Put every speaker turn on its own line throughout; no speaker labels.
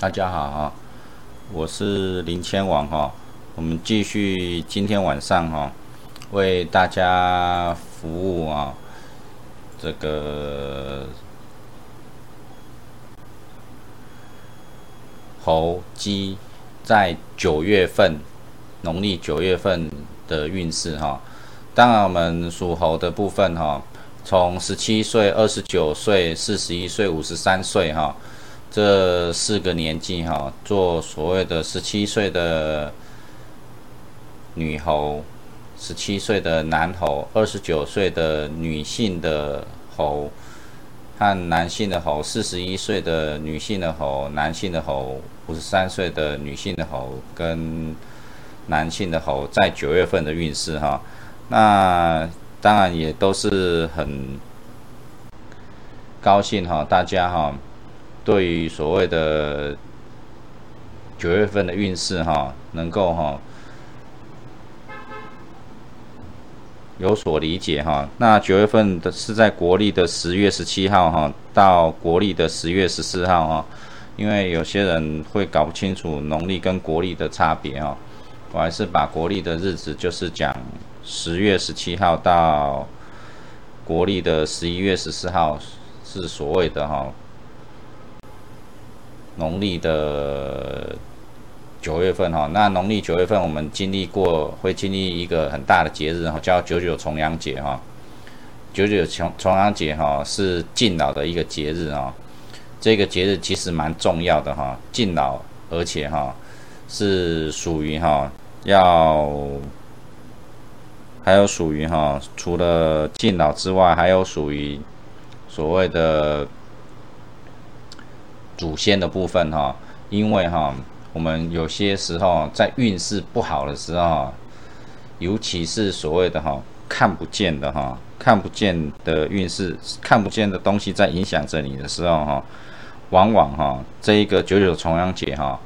大家好哈，我是林千王哈，我们继续今天晚上哈，为大家服务啊，这个猴鸡在九月份，农历九月份的运势哈。当然，我们属猴的部分哈，从十七岁、二十九岁、四十一岁、五十三岁哈。这四个年纪哈，做所谓的十七岁的女猴，十七岁的男猴，二十九岁的女性的猴和男性的猴，四十一岁的女性的猴，男性的猴，五十三岁的女性的猴跟男性的猴，在九月份的运势哈，那当然也都是很高兴哈，大家哈。对于所谓的九月份的运势哈，能够哈有所理解哈。那九月份的是在国历的十月十七号哈，到国历的十月十四号哈。因为有些人会搞不清楚农历跟国历的差别哈，我还是把国历的日子就是讲十月十七号到国历的十一月十四号是所谓的哈。农历的九月份哈，那农历九月份我们经历过，会经历一个很大的节日哈，叫九九重阳节哈。九九重重阳节哈是敬老的一个节日啊，这个节日其实蛮重要的哈，敬老而且哈是属于哈要还有属于哈，除了敬老之外，还有属于所谓的。祖先的部分哈，因为哈，我们有些时候在运势不好的时候，尤其是所谓的哈看不见的哈看不见的运势，看不见的东西在影响着你的时候哈，往往哈这一个九九重阳节哈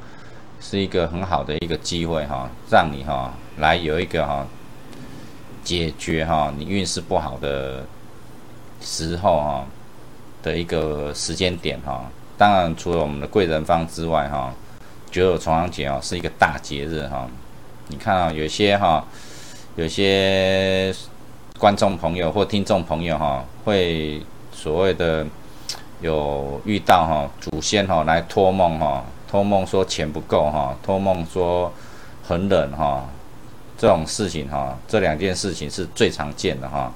是一个很好的一个机会哈，让你哈来有一个哈解决哈你运势不好的时候哈的一个时间点哈。当然，除了我们的贵人方之外，哈，九九重阳节哦，是一个大节日哈。你看啊，有些哈，有些观众朋友或听众朋友哈，会所谓的有遇到哈祖先哈来托梦哈，托梦说钱不够哈，托梦说很冷哈，这种事情哈，这两件事情是最常见的哈。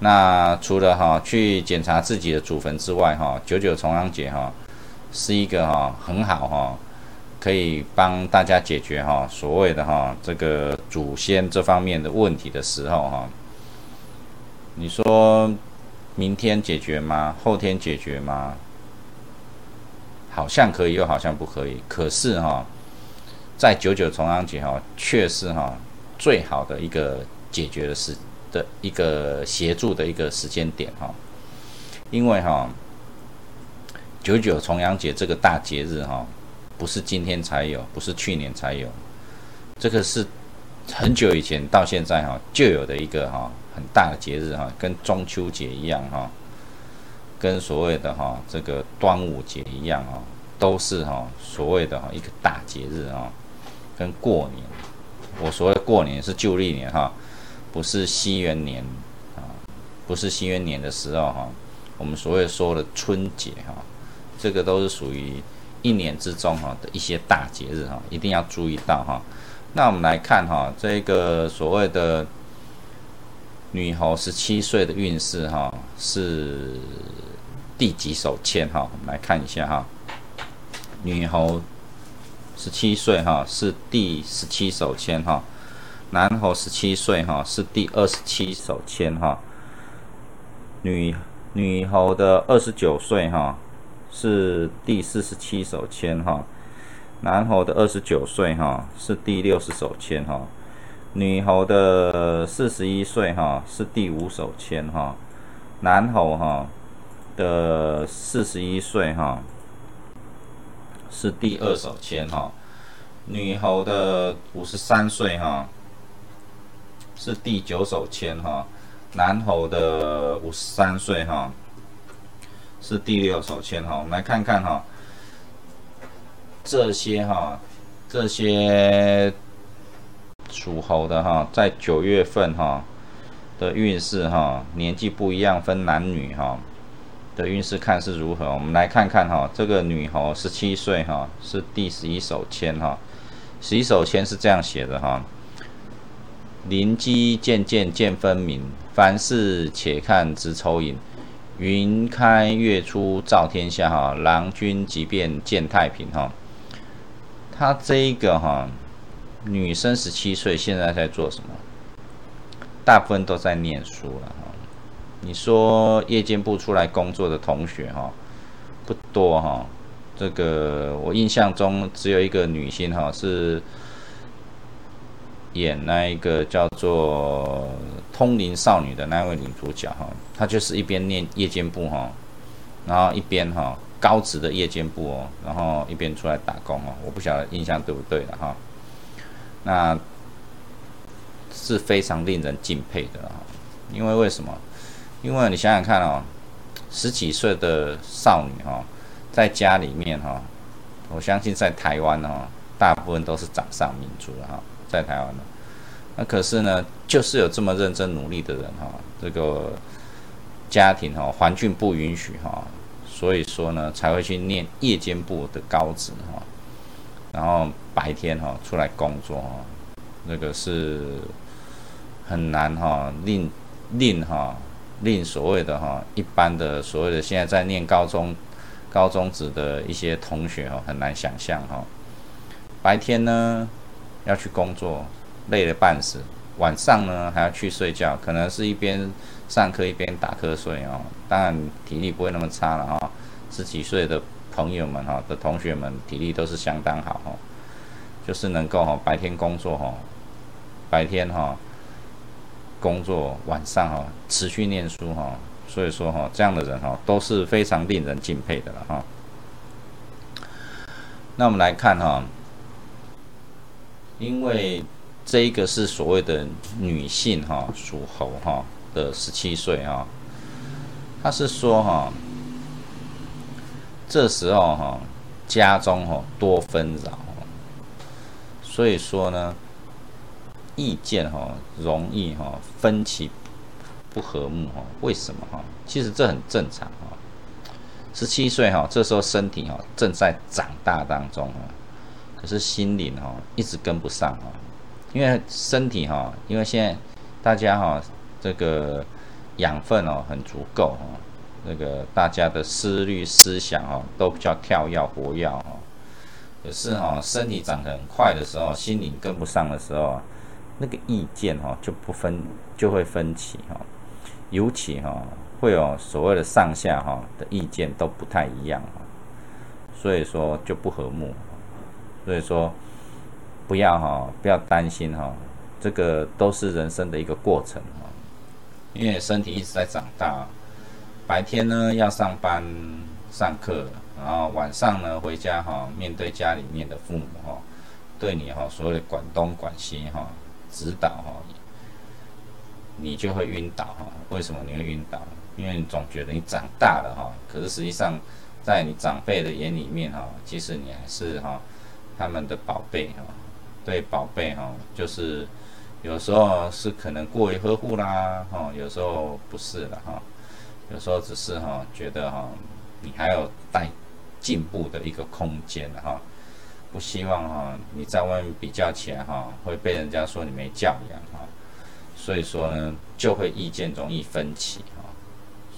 那除了哈去检查自己的祖坟之外，哈九九重阳节哈是一个哈很好哈可以帮大家解决哈所谓的哈这个祖先这方面的问题的时候哈，你说明天解决吗？后天解决吗？好像可以，又好像不可以。可是哈在九九重阳节哈却是哈最好的一个解决的事。的一个协助的一个时间点哈，因为哈九九重阳节这个大节日哈，不是今天才有，不是去年才有，这个是很久以前到现在哈就有的一个哈很大的节日哈，跟中秋节一样哈，跟所谓的哈这个端午节一样哈，都是哈所谓的哈一个大节日哈，跟过年，我所谓过年是旧历年哈。不是西元年啊，不是西元年的时候哈，我们所谓说的春节哈，这个都是属于一年之中哈的一些大节日哈，一定要注意到哈。那我们来看哈，这个所谓的女猴十七岁的运势哈是第几手签哈？我们来看一下哈，女猴十七岁哈是第十七手签哈。男猴十七岁哈是第二十七手签哈，女女猴的二十九岁哈是第四十七手签哈，男猴的二十九岁哈是第六十手签哈，女猴的四十一岁哈是第五手签哈，男猴哈的四十一岁哈是第二手签哈，女猴的五十三岁哈。是第九手签哈，男猴的五十三岁哈，是第六手签哈。我们来看看哈，这些哈，这些属猴的哈，在九月份哈的运势哈，年纪不一样，分男女哈的运势看是如何。我们来看看哈，这个女猴十七岁哈，是第十一手签哈，十一手签是这样写的哈：灵机渐渐见分明，凡事且看直抽引。云开月出照天下哈，郎君即便见太平哈。他这一个哈，女生十七岁，现在在做什么？大部分都在念书了哈。你说夜间部出来工作的同学哈，不多哈。这个我印象中只有一个女星哈，是演那一个叫做《通灵少女》的那位女主角哈，她就是一边念夜间部哈，然后一边哈。高职的夜间部哦，然后一边出来打工哦，我不晓得印象对不对了哈。那是非常令人敬佩的哈，因为为什么？因为你想想看哦，十几岁的少女哈，在家里面哈，我相信在台湾哈，大部分都是掌上明珠了哈，在台湾的。那可是呢，就是有这么认真努力的人哈，这个家庭哈，环境不允许哈。所以说呢，才会去念夜间部的高职哈，然后白天哈出来工作哈，那个是很难哈，令令哈令所谓的哈一般的所谓的现在在念高中高中职的一些同学哈很难想象哈，白天呢要去工作累得半死，晚上呢还要去睡觉，可能是一边。上课一边打瞌睡哦，当然体力不会那么差了哈。十几岁的朋友们哈的同学们体力都是相当好哈，就是能够哈白天工作哈，白天哈工作，晚上哈持续念书哈。所以说哈这样的人哈都是非常令人敬佩的了哈。那我们来看哈，因为这一个是所谓的女性哈属猴哈。的十七岁哈，他是说哈，这时候哈，家中哈多纷扰，所以说呢，意见哈容易哈分歧不和睦哈，为什么哈？其实这很正常哈。十七岁哈，这时候身体哈正在长大当中哈，可是心灵哈一直跟不上哈，因为身体哈，因为现在大家哈。这个养分哦很足够哦，那个大家的思虑思想哦都比较跳跃活跃哦，可是哈身体长得很快的时候，心灵跟不上的时候，那个意见哈就不分就会分歧哈，尤其哈会有所谓的上下哈的意见都不太一样哈，所以说就不和睦，所以说不要哈不要担心哈，这个都是人生的一个过程哈。因为身体一直在长大，白天呢要上班上课，然后晚上呢回家哈，面对家里面的父母哈，对你哈所谓的管东管西哈，指导哈，你就会晕倒哈。为什么你会晕倒？因为你总觉得你长大了哈，可是实际上在你长辈的眼里面哈，其实你还是哈他们的宝贝哈，对宝贝哈就是。有时候是可能过于呵护啦，哈，有时候不是了哈，有时候只是哈觉得哈你还有待进步的一个空间的哈，不希望哈你在外面比较起来哈会被人家说你没教养哈，所以说呢就会意见容易分歧哈，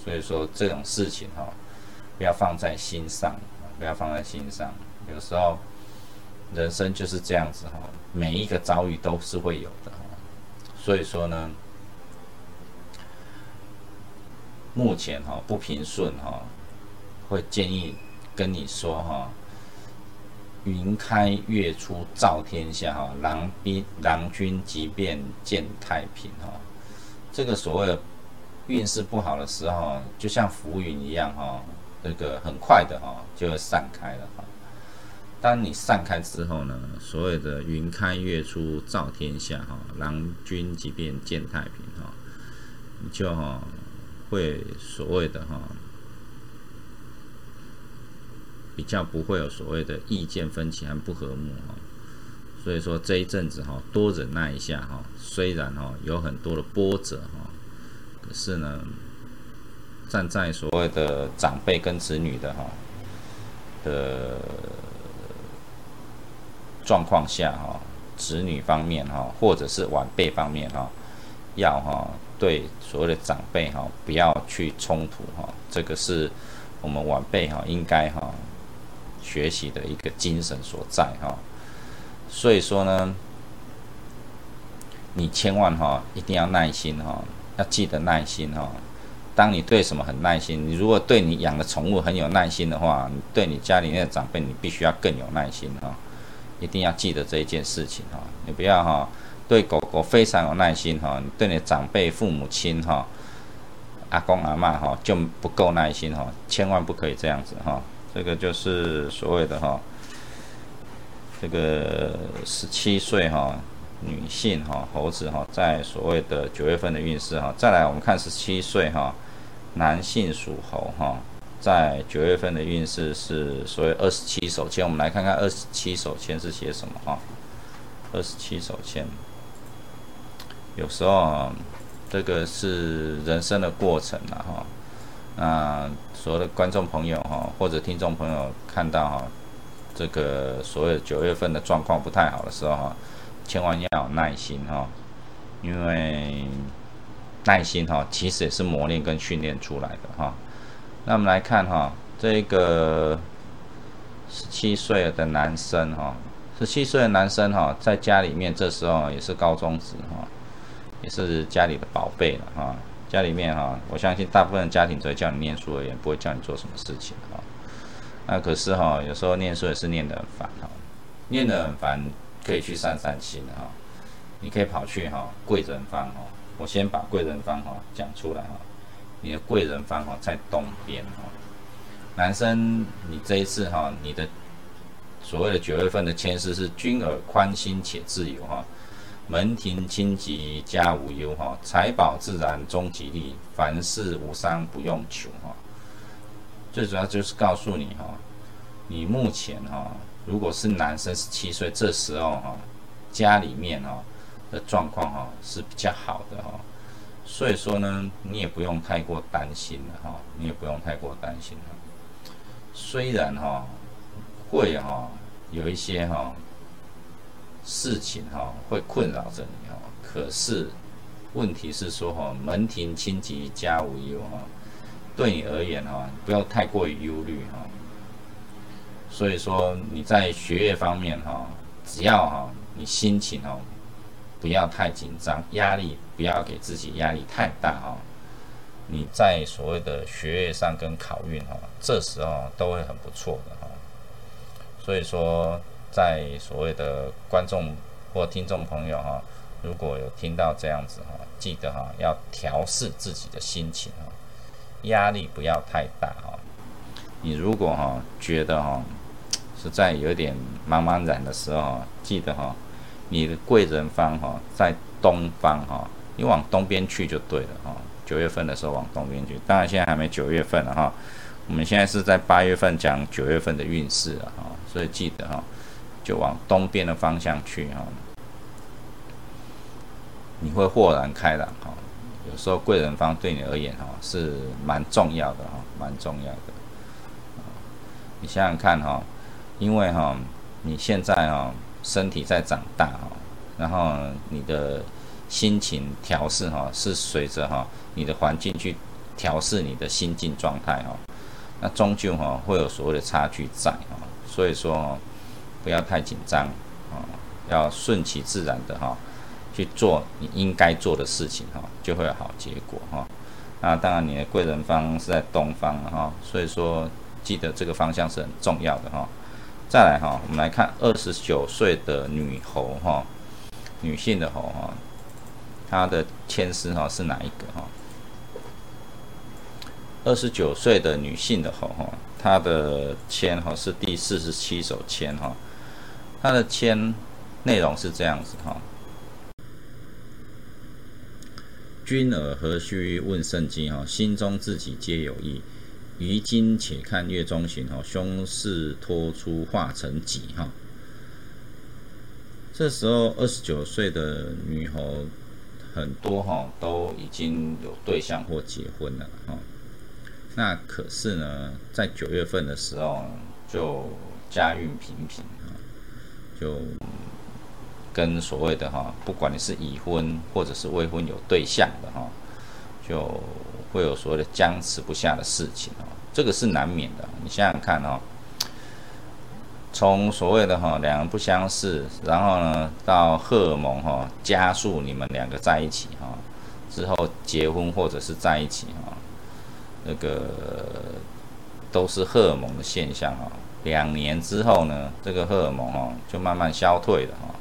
所以说这种事情哈不要放在心上，不要放在心上，有时候人生就是这样子哈，每一个遭遇都是会有的。所以说呢，目前哈不平顺哈，会建议跟你说哈，云开月出照天下哈，郎兵郎君即便见太平哈。这个所谓运势不好的时候，就像浮云一样哈，这个很快的哈就会散开了。当你散开之后呢，所谓的云开月出照天下哈，郎君即便见太平哈，你就哈会所谓的哈比较不会有所谓的意见分歧和不和睦哈。所以说这一阵子哈，多忍耐一下哈。虽然哈有很多的波折哈，可是呢，站在所谓的长辈跟子女的哈的状况下哈，子女方面哈，或者是晚辈方面哈，要哈对所谓的长辈哈不要去冲突哈，这个是我们晚辈哈应该哈学习的一个精神所在哈。所以说呢，你千万哈一定要耐心哈，要记得耐心哈。当你对什么很耐心，你如果对你养的宠物很有耐心的话，你对你家里面的长辈，你必须要更有耐心哈。一定要记得这一件事情哈，你不要哈对狗狗非常有耐心哈，你对你长辈、父母亲哈、阿公阿妈哈就不够耐心哈，千万不可以这样子哈。这个就是所谓的哈。这个十七岁哈女性哈猴子哈在所谓的九月份的运势哈，再来我们看十七岁哈男性属猴哈在九月份的运势是所谓二十七手签，我们来看看二十七手签是写什么哈？二十七手签，有时候这个是人生的过程了哈，那所有的观众朋友哈或者听众朋友看到哈。这个所谓九月份的状况不太好的时候哈，千万要有耐心哈，因为耐心哈其实也是磨练跟训练出来的哈。那我们来看哈，这个十七岁的男生哈，十七岁的男生哈，在家里面这时候也是高中职哈，也是家里的宝贝了哈。家里面哈，我相信大部分家庭只会叫你念书而已，不会叫你做什么事情哈。那可是哈，有时候念书也是念得很烦哈，念得很烦，可以去散散心哈。你可以跑去哈贵人方哈，我先把贵人方哈讲出来哈。你的贵人方哈在东边哈。男生，你这一次哈，你的所谓的九月份的签诗是君尔宽心且自由哈，门庭清吉家无忧哈，财宝自然终吉利，凡事无伤不用求哈。最主要就是告诉你哈，你目前哈，如果是男生十七岁，这时候哈，家里面哈的状况哈是比较好的哈，所以说呢，你也不用太过担心了哈，你也不用太过担心了。虽然哈会哈有一些哈事情哈会困扰着你哈，可是问题是说哈，门庭清吉家无忧哈。对你而言哈，不要太过于忧虑哈。所以说你在学业方面哈，只要哈你心情哦不要太紧张，压力不要给自己压力太大哦。你在所谓的学业上跟考运哈，这时候都会很不错的哈。所以说，在所谓的观众或听众朋友哈，如果有听到这样子哈，记得哈要调试自己的心情哈。压力不要太大哈，你如果哈觉得哈实在有点茫茫然的时候，记得哈你的贵人方哈在东方哈，你往东边去就对了哈。九月份的时候往东边去，当然现在还没九月份了哈，我们现在是在八月份讲九月份的运势啊哈，所以记得哈就往东边的方向去哈，你会豁然开朗哈。有时候贵人方对你而言哈是蛮重要的哈，蛮重要的。你想想看哈，因为哈你现在哈身体在长大哈，然后你的心情调试哈是随着哈你的环境去调试你的心境状态哈，那终究哈会有所谓的差距在哈，所以说不要太紧张啊，要顺其自然的哈。去做你应该做的事情哈，就会有好结果哈。那当然，你的贵人方是在东方哈，所以说记得这个方向是很重要的哈。再来哈，我们来看二十九岁的女猴哈，女性的猴哈，她的签诗哈是哪一个哈？二十九岁的女性的猴哈，她的签哈是第四十七首签哈，她的签内容是这样子哈。君尔何须问圣经？哈，心中自己皆有意。于今且看月中旬哈，凶势脱出化成己哈。这时候二十九岁的女猴很多哈，都已经有对象或结婚了哈。那可是呢，在九月份的时候就家运平平啊，就跟所谓的哈，不管你是已婚或者是未婚有对象的哈，就会有所谓的僵持不下的事情哦，这个是难免的。你想想看哦，从所谓的哈两人不相识，然后呢到荷尔蒙哈加速你们两个在一起哈，之后结婚或者是在一起哈。那个都是荷尔蒙的现象哈，两年之后呢，这个荷尔蒙哈就慢慢消退了哈，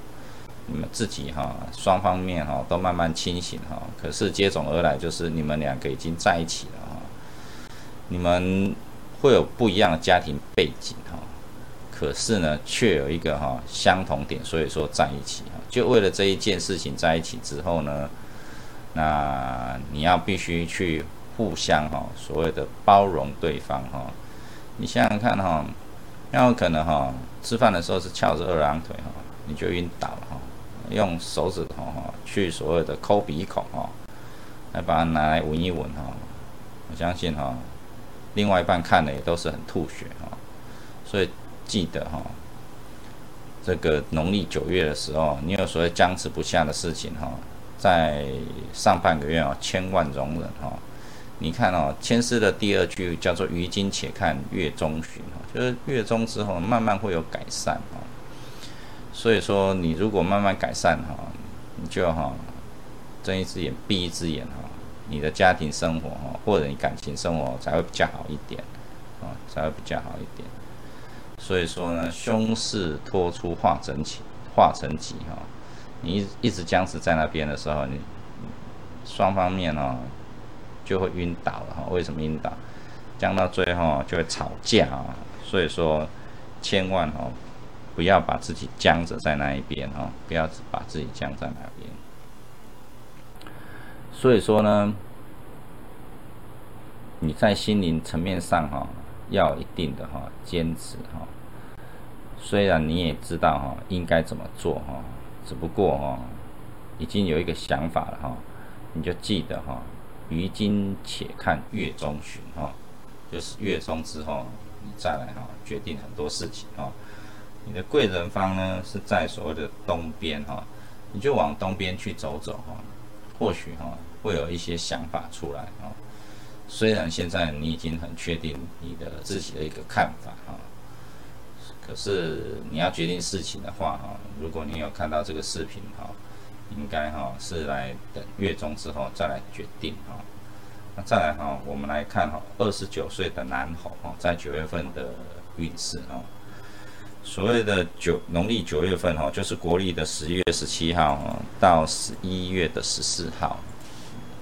你们自己哈双方面哈都慢慢清醒哈，可是接踵而来就是你们两个已经在一起了哈，你们会有不一样的家庭背景，可是呢却有一个哈相同点，所以说在一起哈，就为了这一件事情在一起之后呢，那你要必须去。互相哈，所谓的包容对方哈，你想想看哈，那有可能哈，吃饭的时候是翘着二郎腿哈，你就晕倒了哈，用手指头哈去所谓的抠鼻孔哈，来把它拿来闻一闻哈，我相信哈，另外一半看了也都是很吐血哈，所以记得哈，这个农历九月的时候，你有所谓僵持不下的事情哈，在上半个月啊，千万容忍哈。你看哦，千丝的第二句叫做“于今且看月中旬”哈，就是月中之后慢慢会有改善哈。所以说，你如果慢慢改善哈，你就哈睁一只眼闭一只眼哈，你的家庭生活哈，或者你感情生活才会比较好一点啊，才会比较好一点。所以说呢，凶势拖出化整起，化成吉哈，你一一直僵持在那边的时候，你双方面哈。就会晕倒了哈，为什么晕倒？僵到最后就会吵架啊，所以说千万哈不要把自己僵着在那一边哈，不要把自己僵在那边。所以说呢，你在心灵层面上哈要一定的哈坚持哈，虽然你也知道哈应该怎么做哈，只不过哈已经有一个想法了哈，你就记得哈。于今且看月中旬哈，就是月中之后，你再来哈决定很多事情哈。你的贵人方呢是在所谓的东边哈，你就往东边去走走哈，或许哈会有一些想法出来哈。虽然现在你已经很确定你的自己的一个看法哈，可是你要决定事情的话哈，如果你有看到这个视频哈。应该哈是来等月中之后再来决定哈。那再来哈，我们来看哈，二十九岁的男猴哈，在九月份的运势哈。所谓的九农历九月份哈，就是国历的十月十七号哈到十一月的十四号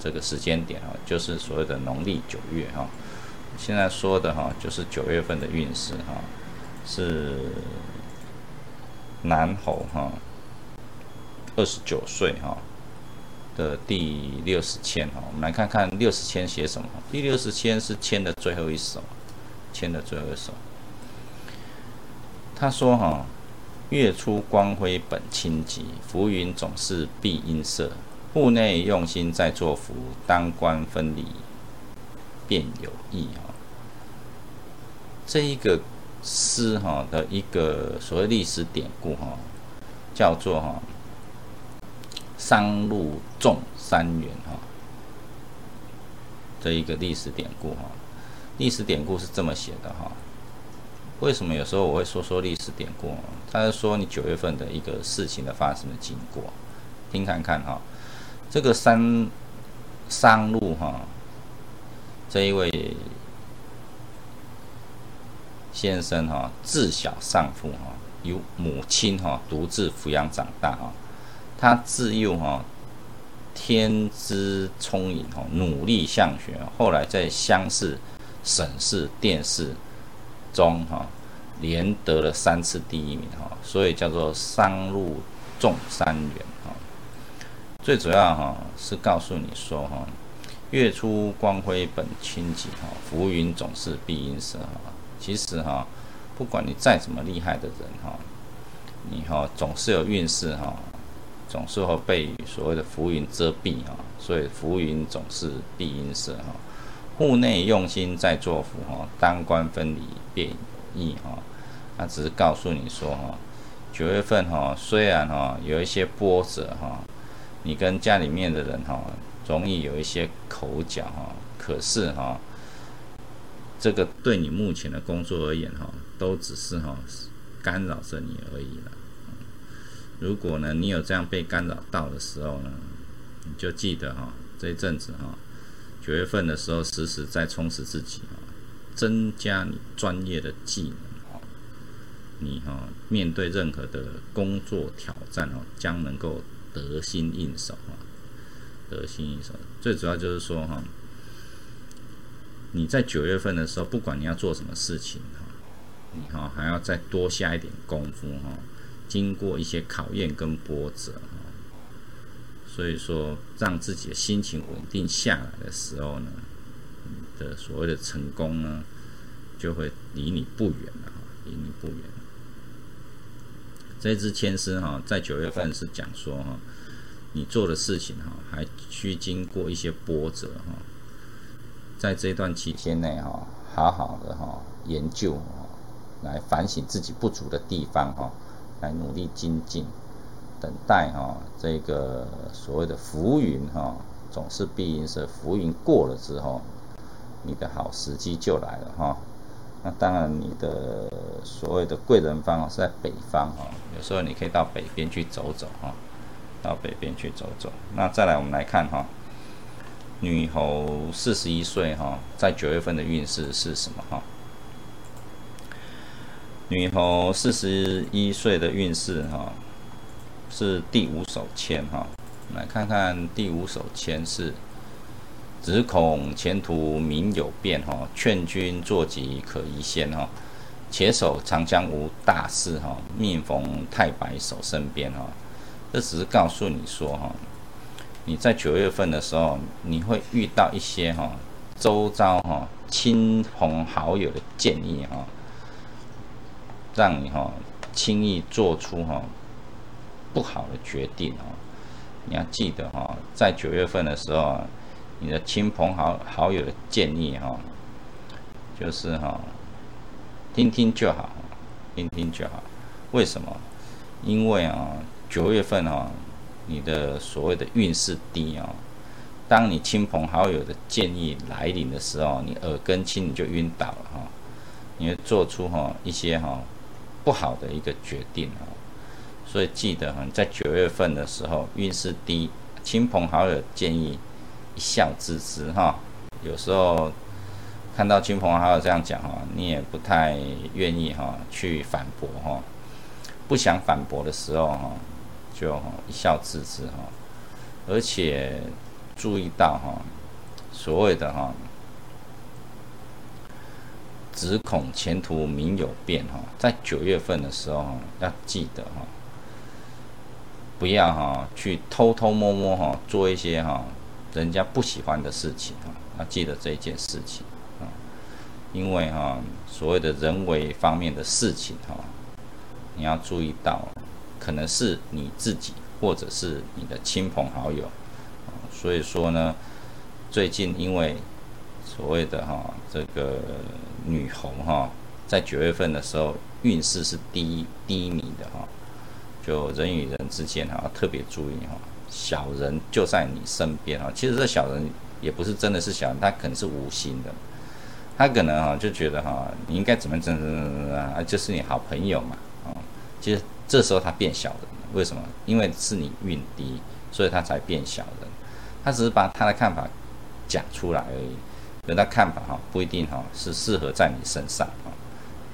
这个时间点哈，就是所谓的农历九月哈。现在说的哈，就是九月份的运势哈，是南猴哈。二十九岁哈的第六十签哈，我们来看看六十签写什么。第六十签是签的最后一首，签的最后一首。他说哈，月出光辉本清吉，浮云总是必阴色。户内用心在作福，当官分离便有益哈。这一个诗哈的一个所谓历史典故哈，叫做哈。商路重三元哈，这一个历史典故哈，历史典故是这么写的哈。为什么有时候我会说说历史典故？他是说你九月份的一个事情的发生的经过，听看看哈。这个商商路哈，这一位先生哈，自小丧父哈，由母亲哈独自抚养长大哈。他自幼哈天资聪颖哈，努力向学，后来在乡试、省试、殿试中哈，连得了三次第一名哈，所以叫做商路中三元哈。最主要哈是告诉你说哈，月出光辉本清吉哈，浮云总是必应色哈。其实哈，不管你再怎么厉害的人哈，你哈总是有运势哈，总是会被所谓的浮云遮蔽哈。所以浮云总是必阴色哈。户内用心在做福哈，当官分离便有益哈。那只是告诉你说哈，九月份哈，虽然哈有一些波折哈，你跟家里面的人哈。容易有一些口角哈，可是哈，这个对你目前的工作而言哈，都只是哈干扰着你而已了。如果呢，你有这样被干扰到的时候呢，你就记得哈，这一阵子哈，九月份的时候，时时在充实自己哈，增加你专业的技能哈，你哈面对任何的工作挑战哦，将能够得心应手哈。得心应手，最主要就是说哈，你在九月份的时候，不管你要做什么事情哈，你哈还要再多下一点功夫哈，经过一些考验跟波折哈，所以说让自己的心情稳定下来的时候呢，你的所谓的成功呢，就会离你不远了哈，离你不远。这支签诗哈，在九月份是讲说哈。你做的事情哈，还需经过一些波折哈，在这段期间内哈，好好的哈研究，来反省自己不足的地方哈，来努力精进，等待哈这个所谓的浮云哈，总是必应是浮云过了之后，你的好时机就来了哈。那当然，你的所谓的贵人方是在北方哈，有时候你可以到北边去走走哈。到北边去走走。那再来，我们来看哈，女猴四十一岁哈，在九月份的运势是什么哈？女猴四十一岁的运势哈，是第五手签哈。来看看第五手签是：只恐前途明有变哈，劝君坐吉可宜先哈。且守长江无大事哈，命逢太白守身边哈。这只是告诉你说哈，你在九月份的时候，你会遇到一些哈周遭哈亲朋好友的建议哈，让你哈轻易做出哈不好的决定哦。你要记得哈，在九月份的时候，你的亲朋好好友的建议哈，就是哈听听就好，听听就好。为什么？因为啊。九月份哦，你的所谓的运势低哦，当你亲朋好友的建议来临的时候，你耳根清你就晕倒了哈，你会做出哈一些哈不好的一个决定哦，所以记得哈，在九月份的时候运势低，亲朋好友建议一笑置之哈，有时候看到亲朋好友这样讲哈，你也不太愿意哈去反驳哈，不想反驳的时候哈。就一笑置之哈，而且注意到哈，所谓的哈，只恐前途明有变哈，在九月份的时候要记得哈，不要哈去偷偷摸摸哈做一些哈人家不喜欢的事情哈，要记得这一件事情啊，因为哈所谓的人为方面的事情哈，你要注意到。可能是你自己，或者是你的亲朋好友，所以说呢，最近因为所谓的哈这个女红哈，在九月份的时候运势是低低迷的哈，就人与人之间哈特别注意哈，小人就在你身边哈，其实这小人也不是真的是小人，他可能是无心的，他可能哈就觉得哈你应该怎么怎么怎么怎么啊，就是你好朋友嘛啊，其实。这时候他变小了，为什么？因为是你运低，所以他才变小的。他只是把他的看法讲出来而已，人的看法哈不一定哈是适合在你身上啊。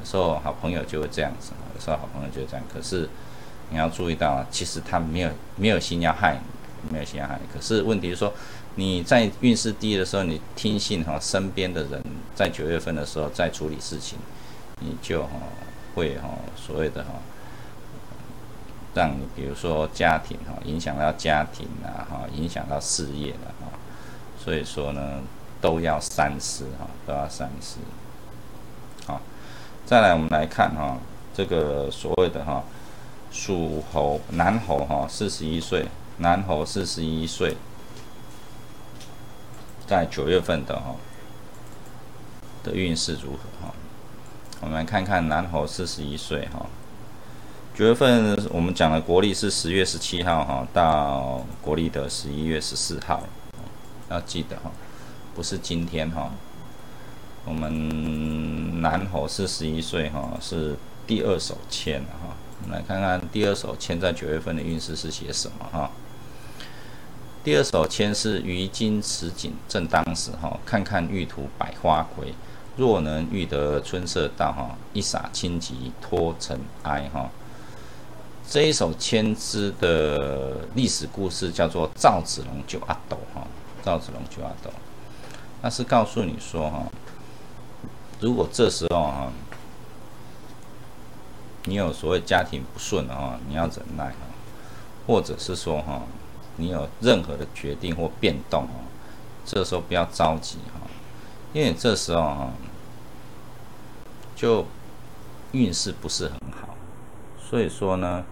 有时候好朋友就会这样子，有时候好朋友就会这样。可是你要注意到，其实他没有没有心要害你，没有心要害你。可是问题是说你在运势低的时候，你听信哈身边的人在九月份的时候在处理事情，你就哈会哈所谓的哈。让你比如说家庭哈，影响到家庭啊哈，影响到事业了哈，所以说呢，都要三思哈，都要三思。好，再来我们来看哈，这个所谓的哈，属猴男猴哈，四十一岁，男猴四十一岁，在九月份的哈的运势如何哈？我们来看看男猴四十一岁哈。九月份我们讲的国历是十月十七号哈，到国历的十一月十四号，要记得哈，不是今天哈。我们南猴四十一岁哈，是第二手签哈。我们来看看第二手签在九月份的运势是写什么哈。第二手签是于今此景正当时哈，看看玉图百花魁，若能遇得春色到哈，一洒清吉脱尘埃哈。这一首千枝的历史故事叫做赵子龙救阿斗哈，赵子龙救阿斗，那是告诉你说哈，如果这时候哈，你有所谓家庭不顺的哈，你要忍耐哈，或者是说哈，你有任何的决定或变动哈，这时候不要着急哈，因为这时候哈，就运势不是很好，所以说呢。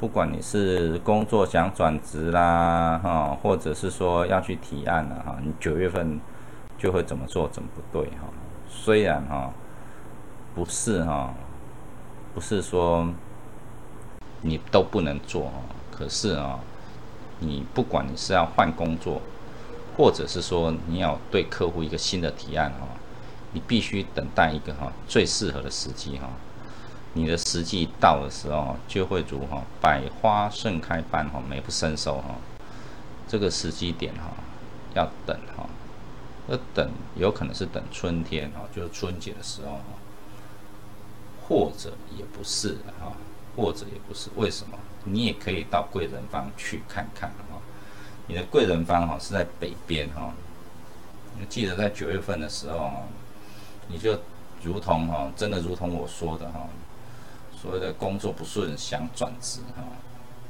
不管你是工作想转职啦，哈，或者是说要去提案了哈，你九月份就会怎么做怎么不对哈。虽然哈不是哈，不是说你都不能做哈，可是啊，你不管你是要换工作，或者是说你要对客户一个新的提案哈，你必须等待一个哈最适合的时机哈。你的时机到的时候，就会如哈百花盛开般哈美不胜收哈。这个时机点哈，要等哈，要等有可能是等春天哈，就是春节的时候哈，或者也不是哈，或者也不是为什么？你也可以到贵人方去看看哈。你的贵人方哈是在北边哈，你记得在九月份的时候，你就如同哈，真的如同我说的哈。所谓的工作不顺，想转职哈，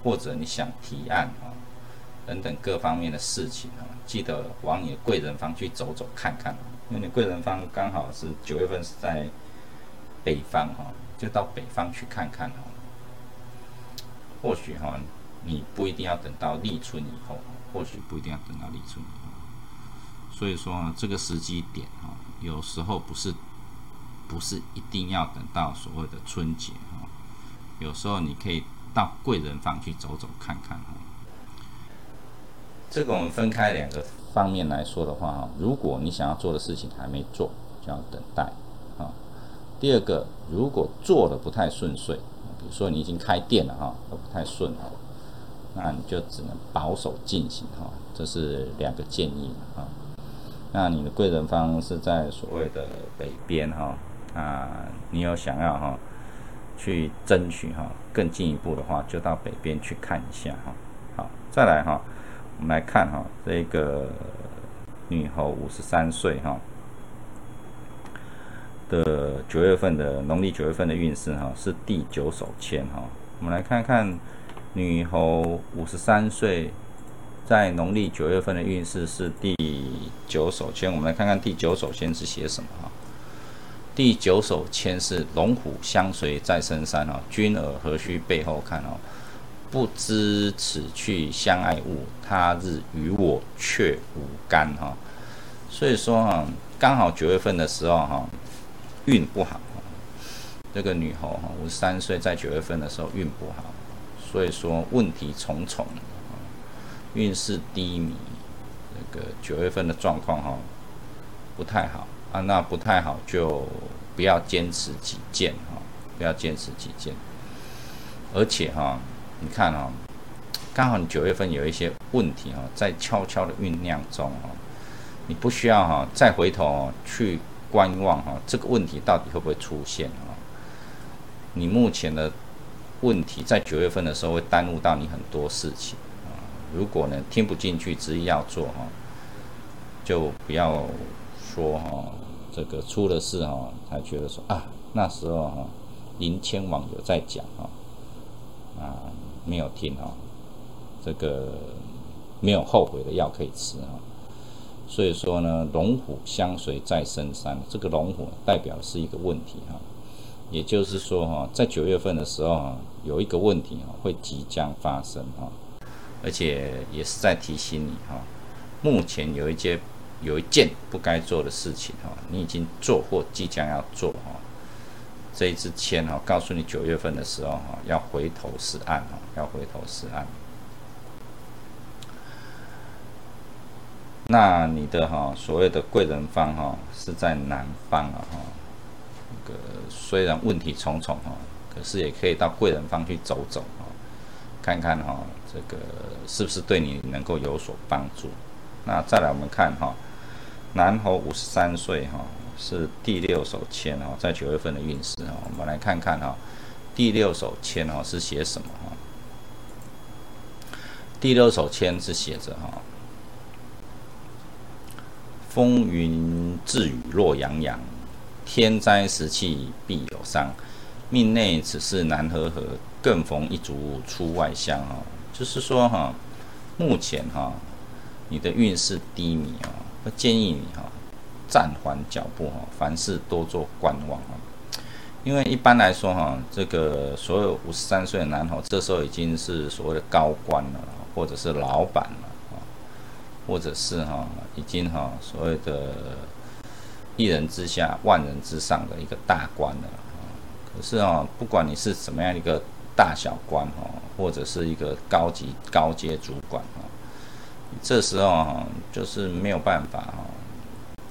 或者你想提案哈，等等各方面的事情哈，记得往你的贵人方去走走看看，因为你贵人方刚好是九月份是在北方哈，就到北方去看看哈。或许哈，你不一定要等到立春以后，或许不一定要等到立春以后。所以说啊，这个时机点哈，有时候不是不是一定要等到所谓的春节。有时候你可以到贵人方去走走看看哈。这个我们分开两个方面来说的话哈，如果你想要做的事情还没做，就要等待啊。第二个，如果做的不太顺遂，比如说你已经开店了哈，都不太顺哈，那你就只能保守进行哈。这是两个建议啊。那你的贵人方是在所谓的北边哈啊，你有想要哈？去争取哈，更进一步的话，就到北边去看一下哈。好，再来哈，我们来看哈，这个女猴五十三岁哈的九月份的农历九月份的运势哈，是第九手签哈。我们来看看女猴五十三岁在农历九月份的运势是第九手签，我们来看看第九手签是写什么哈。第九首签是龙虎相随在深山哦，君尔何须背后看哦？不知此去相爱物，他日与我却无干哈。所以说哈，刚好九月份的时候哈，运不好。这个女猴哈，五十三岁，在九月份的时候运不好，所以说问题重重，运势低迷。这个九月份的状况哈，不太好。啊，那不太好，就不要坚持己见哈，不要坚持己见。而且哈，你看哈，刚好你九月份有一些问题哈，在悄悄的酝酿中哈，你不需要哈再回头去观望哈，这个问题到底会不会出现啊？你目前的问题在九月份的时候会耽误到你很多事情啊。如果呢听不进去，执意要做哈，就不要。说哈，这个出了事哈，才觉得说啊，那时候哈，林千网友在讲哈，啊，没有听哈，这个没有后悔的药可以吃哈，所以说呢，龙虎相随在深山，这个龙虎代表是一个问题哈，也就是说哈，在九月份的时候啊，有一个问题啊会即将发生哈，而且也是在提醒你哈，目前有一些有一件不该做的事情哈，你已经做或即将要做哈，这一支签哈，告诉你九月份的时候哈，要回头是岸哈，要回头是岸。那你的哈所谓的贵人方哈是在南方啊哈，那个虽然问题重重哈，可是也可以到贵人方去走走啊，看看哈这个是不是对你能够有所帮助。那再来我们看哈，南侯五十三岁哈是第六手签哈，在九月份的运势哈，我们来看看哈第六手签哈是写什么哈？第六手签是写着哈。风云自雨洛洋洋，天灾时气必有伤。命内此事难和合，更逢一族出外乡。哈，就是说哈，目前哈，你的运势低迷啊，建议你哈，暂缓脚步哈，凡事多做观望啊。因为一般来说哈，这个所有五十三岁的男孩，这时候已经是所谓的高官了，或者是老板了。或者是哈，已经哈所谓的一人之下万人之上的一个大官了。可是啊，不管你是什么样一个大小官哈，或者是一个高级高阶主管哈，这时候哈就是没有办法哈，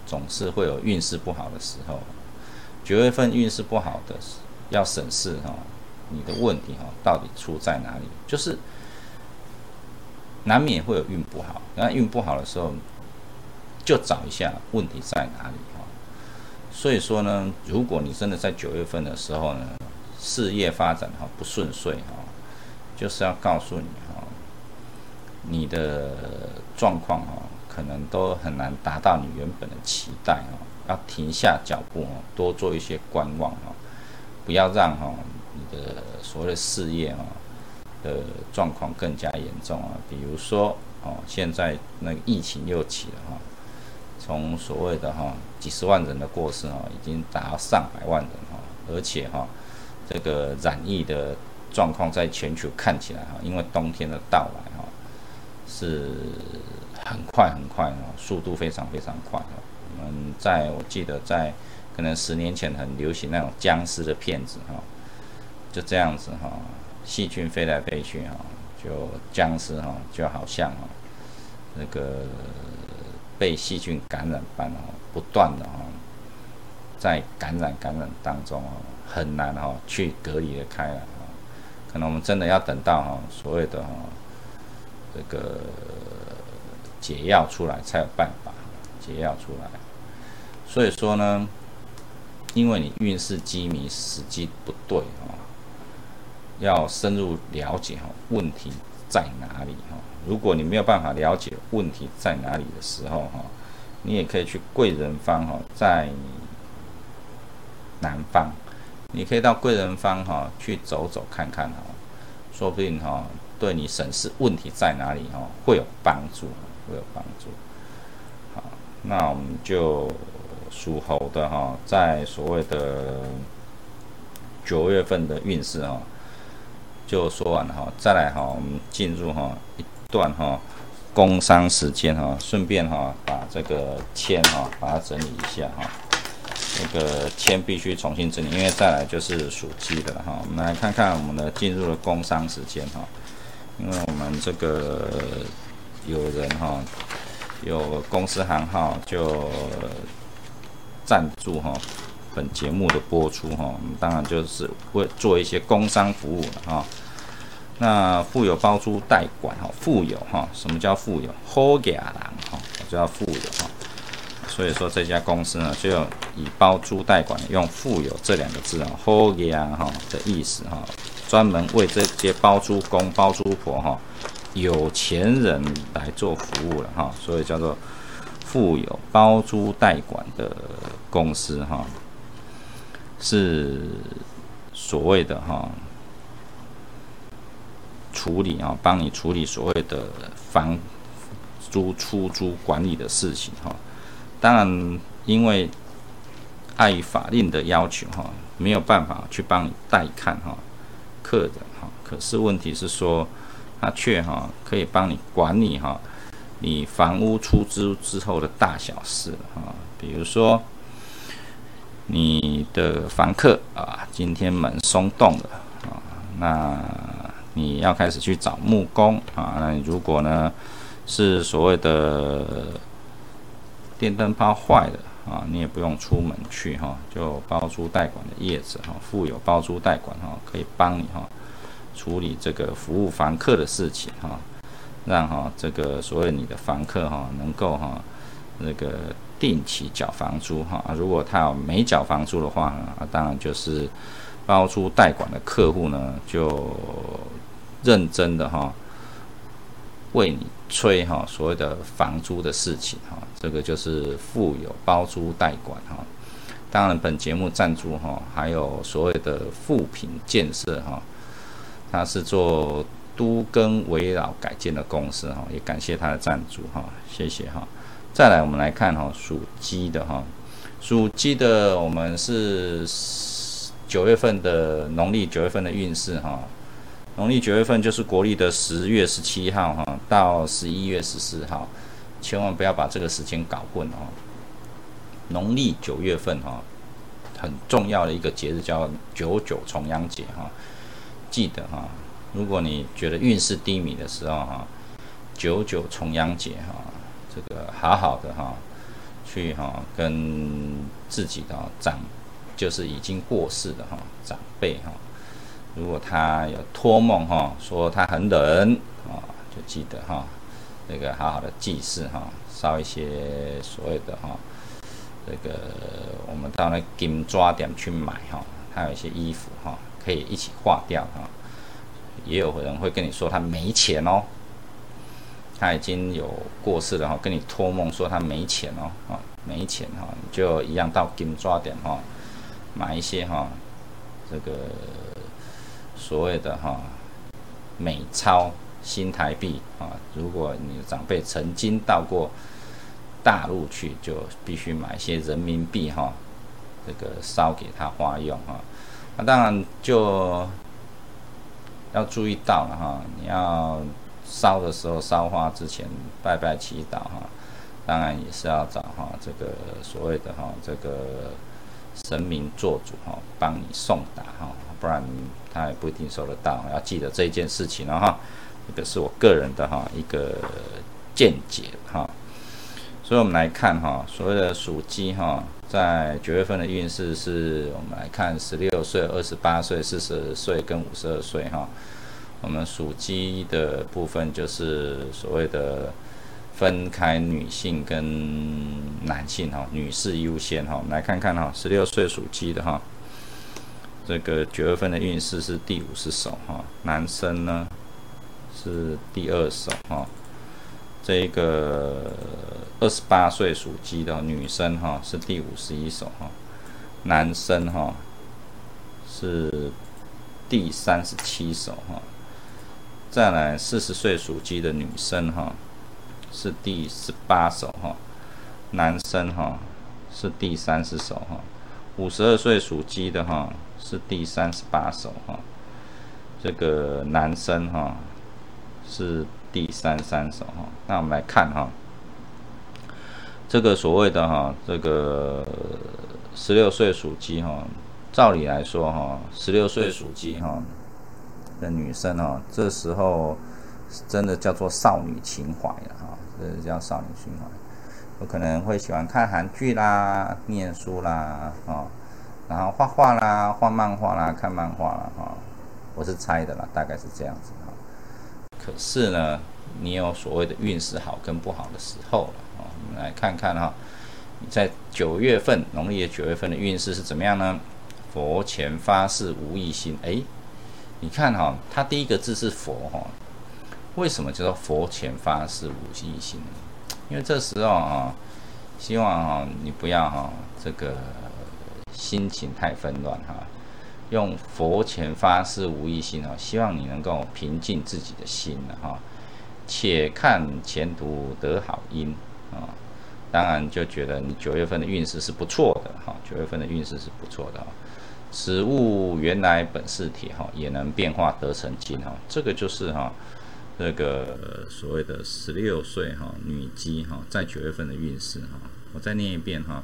总是会有运势不好的时候。九月份运势不好的，要审视哈你的问题哈到底出在哪里，就是。难免会有运不好，那运不好的时候，就找一下问题在哪里哈。所以说呢，如果你真的在九月份的时候呢，事业发展哈不顺遂哈，就是要告诉你哈，你的状况哈，可能都很难达到你原本的期待哈，要停下脚步哈，多做一些观望哈，不要让哈你的所谓的事业哈。的状况更加严重啊，比如说哦，现在那个疫情又起了哈，从所谓的哈几十万人的过世哈，已经达到上百万人哈，而且哈这个染疫的状况在全球看起来哈，因为冬天的到来，是很快很快哦，速度非常非常快哦。我们在我记得在可能十年前很流行那种僵尸的片子哈，就这样子哈。细菌飞来飞去哈，就僵尸哈，就好像哈，那个被细菌感染般哈，不断的哈，在感染感染当中哦，很难哈去隔离的开来，可能我们真的要等到哈所谓的哈这个解药出来才有办法解药出来，所以说呢，因为你运势机迷，时机不对哈。要深入了解哈，问题在哪里哈？如果你没有办法了解问题在哪里的时候哈，你也可以去贵人方哈，在南方，你可以到贵人方哈去走走看看哈，说不定哈对你审视问题在哪里哈会有帮助，会有帮助。好，那我们就属猴的哈，在所谓的九月份的运势哈。就说完了哈，再来哈，我们进入哈一段哈工商时间哈，顺便哈把这个签哈把它整理一下哈，那个签必须重新整理，因为再来就是属鸡的哈。我们来看看我们的进入了工商时间哈，因为我们这个有人哈有公司行号就赞助哈。本节目的播出哈，我们当然就是会做一些工商服务了哈。那富有包租代管哈，富有哈，什么叫富有？好给啊郎哈，叫富有哈。所以说这家公司呢，就以包租代管用富有这两个字啊，好给啊哈的意思哈，专门为这些包租公、包租婆哈，有钱人来做服务了哈，所以叫做富有包租代管的公司哈。是所谓的哈处理啊，帮你处理所谓的房租、出租、管理的事情哈。当然，因为碍于法令的要求哈，没有办法去帮你代看哈客人哈。可是问题是说，他却哈可以帮你管理哈你房屋出租之后的大小事哈，比如说你的房客啊，今天门松动了啊，那你要开始去找木工啊。那如果呢是所谓的电灯泡坏了啊，你也不用出门去哈，就包租代管的业者哈，附有包租代管哈，可以帮你哈处理这个服务房客的事情哈，让哈这个所谓你的房客哈能够哈那个定期缴房租哈。如果他要没缴房租的话呢，当然就是包租代管的客户呢就认真的哈为你。催哈所谓的房租的事情哈，这个就是富有包租代管哈。当然，本节目赞助哈，还有所谓的富品建设哈，它是做都更围绕改建的公司哈，也感谢他的赞助哈，谢谢哈。再来，我们来看哈属鸡的哈，属鸡的我们是九月份的农历九月份的运势哈。农历九月份就是国历的十月十七号哈，到十一月十四号，千万不要把这个时间搞混哦。农历九月份哈，很重要的一个节日叫九九重阳节哈，记得哈，如果你觉得运势低迷的时候哈，九九重阳节哈，这个好好的哈，去哈跟自己的长，就是已经过世的哈长辈哈。如果他有托梦哈，说他很冷啊，就记得哈，那个好好的祭祀哈，烧一些所谓的哈，这个我们到那金抓点去买哈，还有一些衣服哈，可以一起化掉哈。也有人会跟你说他没钱哦，他已经有过世了哈，跟你托梦说他没钱哦，啊，没钱哈，就一样到金抓点哈，买一些哈，这个。所谓的哈美钞新台币啊，如果你的长辈曾经到过大陆去，就必须买一些人民币哈，这个烧给他花用哈。那当然就要注意到了哈，你要烧的时候烧花之前拜拜祈祷哈，当然也是要找哈这个所谓的哈这个神明做主哈，帮你送达哈。不然他也不一定收得到，要记得这一件事情了哈。这个是我个人的哈一个见解哈。所以我们来看哈，所谓的属鸡哈，在九月份的运势是我们来看十六岁、二十八岁、四十岁跟五十二岁哈。我们属鸡的部分就是所谓的分开女性跟男性哈，女士优先哈。我们来看看哈，十六岁属鸡的哈。这个九月份的运势是第五十手哈，男生呢是第二手哈，这个二十八岁属鸡的女生哈是第五十一手哈，男生哈是第三十七手哈，再来四十岁属鸡的女生哈是第十八手哈，男生哈是第三十手哈，五十二岁属鸡的哈。是第三十八首哈，这个男生哈是第三三首哈。那我们来看哈，这个所谓的哈，这个十六岁属鸡哈，照理来说哈，十六岁属鸡哈的女生哈，这时候真的叫做少女情怀了哈，这是叫少女情怀，我可能会喜欢看韩剧啦、念书啦啊。然后画画啦，画漫画啦，看漫画啦，哈，我是猜的啦，大概是这样子哈。可是呢，你有所谓的运势好跟不好的时候了啊。我们来看看哈，你在九月份，农历的九月份的运势是怎么样呢？佛前发誓无异心，哎，你看哈，它第一个字是佛哈，为什么叫做佛前发誓无异心呢？因为这时候啊，希望哈你不要哈这个。心情太纷乱哈，用佛前发誓无一心哦，希望你能够平静自己的心了哈。且看前途得好因啊，当然就觉得你九月份的运势是不错的哈，九月份的运势是不错的啊。此物原来本是铁哈，也能变化得成金哈，这个就是哈，这个所谓的十六岁哈女鸡哈，在九月份的运势哈，我再念一遍哈，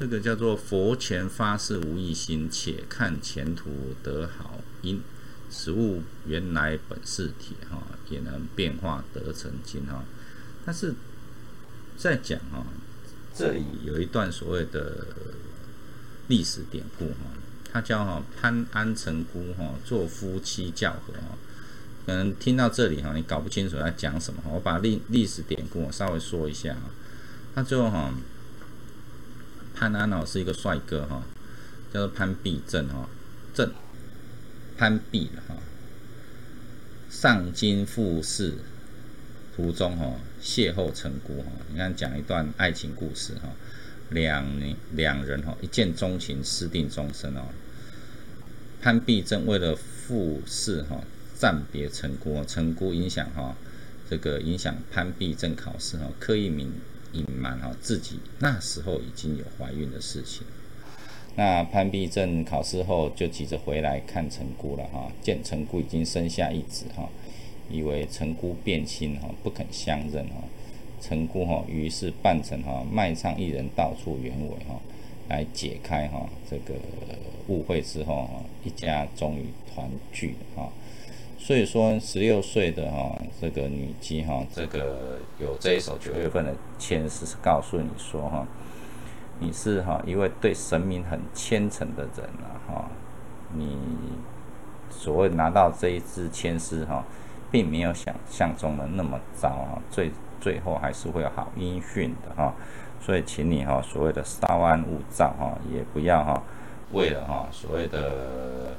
这个叫做佛前发誓无异心，且看前途得好因。此物原来本是铁哈，也能变化得成金哈。但是在讲哈，这里有一段所谓的历史典故哈，他叫哈潘安成姑哈做夫妻教和哈。可能听到这里哈，你搞不清楚在讲什么哈。我把历历史典故稍微说一下哈。他最后哈，潘安哦是一个帅哥哈，叫做潘必正哈正。潘必了哈，上京赴试途中哈，邂逅成姑哈。你看讲一段爱情故事哈，两两人哈一见钟情，私定终身哦。潘必正为了赴试哈，暂别成姑，成姑影响哈，这个影响潘必正考试哈，刻意隐隐瞒哈自己那时候已经有怀孕的事情。那潘必正考试后就急着回来看陈姑了哈，见陈姑已经生下一子哈，以为陈姑变心哈，不肯相认哈。陈姑哈于是扮成哈卖唱艺人到处原委哈，来解开哈这个误会之后哈，一家终于团聚哈。所以说十六岁的哈这个女姬哈，这个有这一首九月份的签诗是告诉你说哈。你是哈一位对神明很虔诚的人了哈，你所谓拿到这一支签诗哈，并没有想象中的那么糟啊，最最后还是会有好音讯的哈，所以请你哈所谓的稍安勿躁哈，也不要哈为了哈所谓的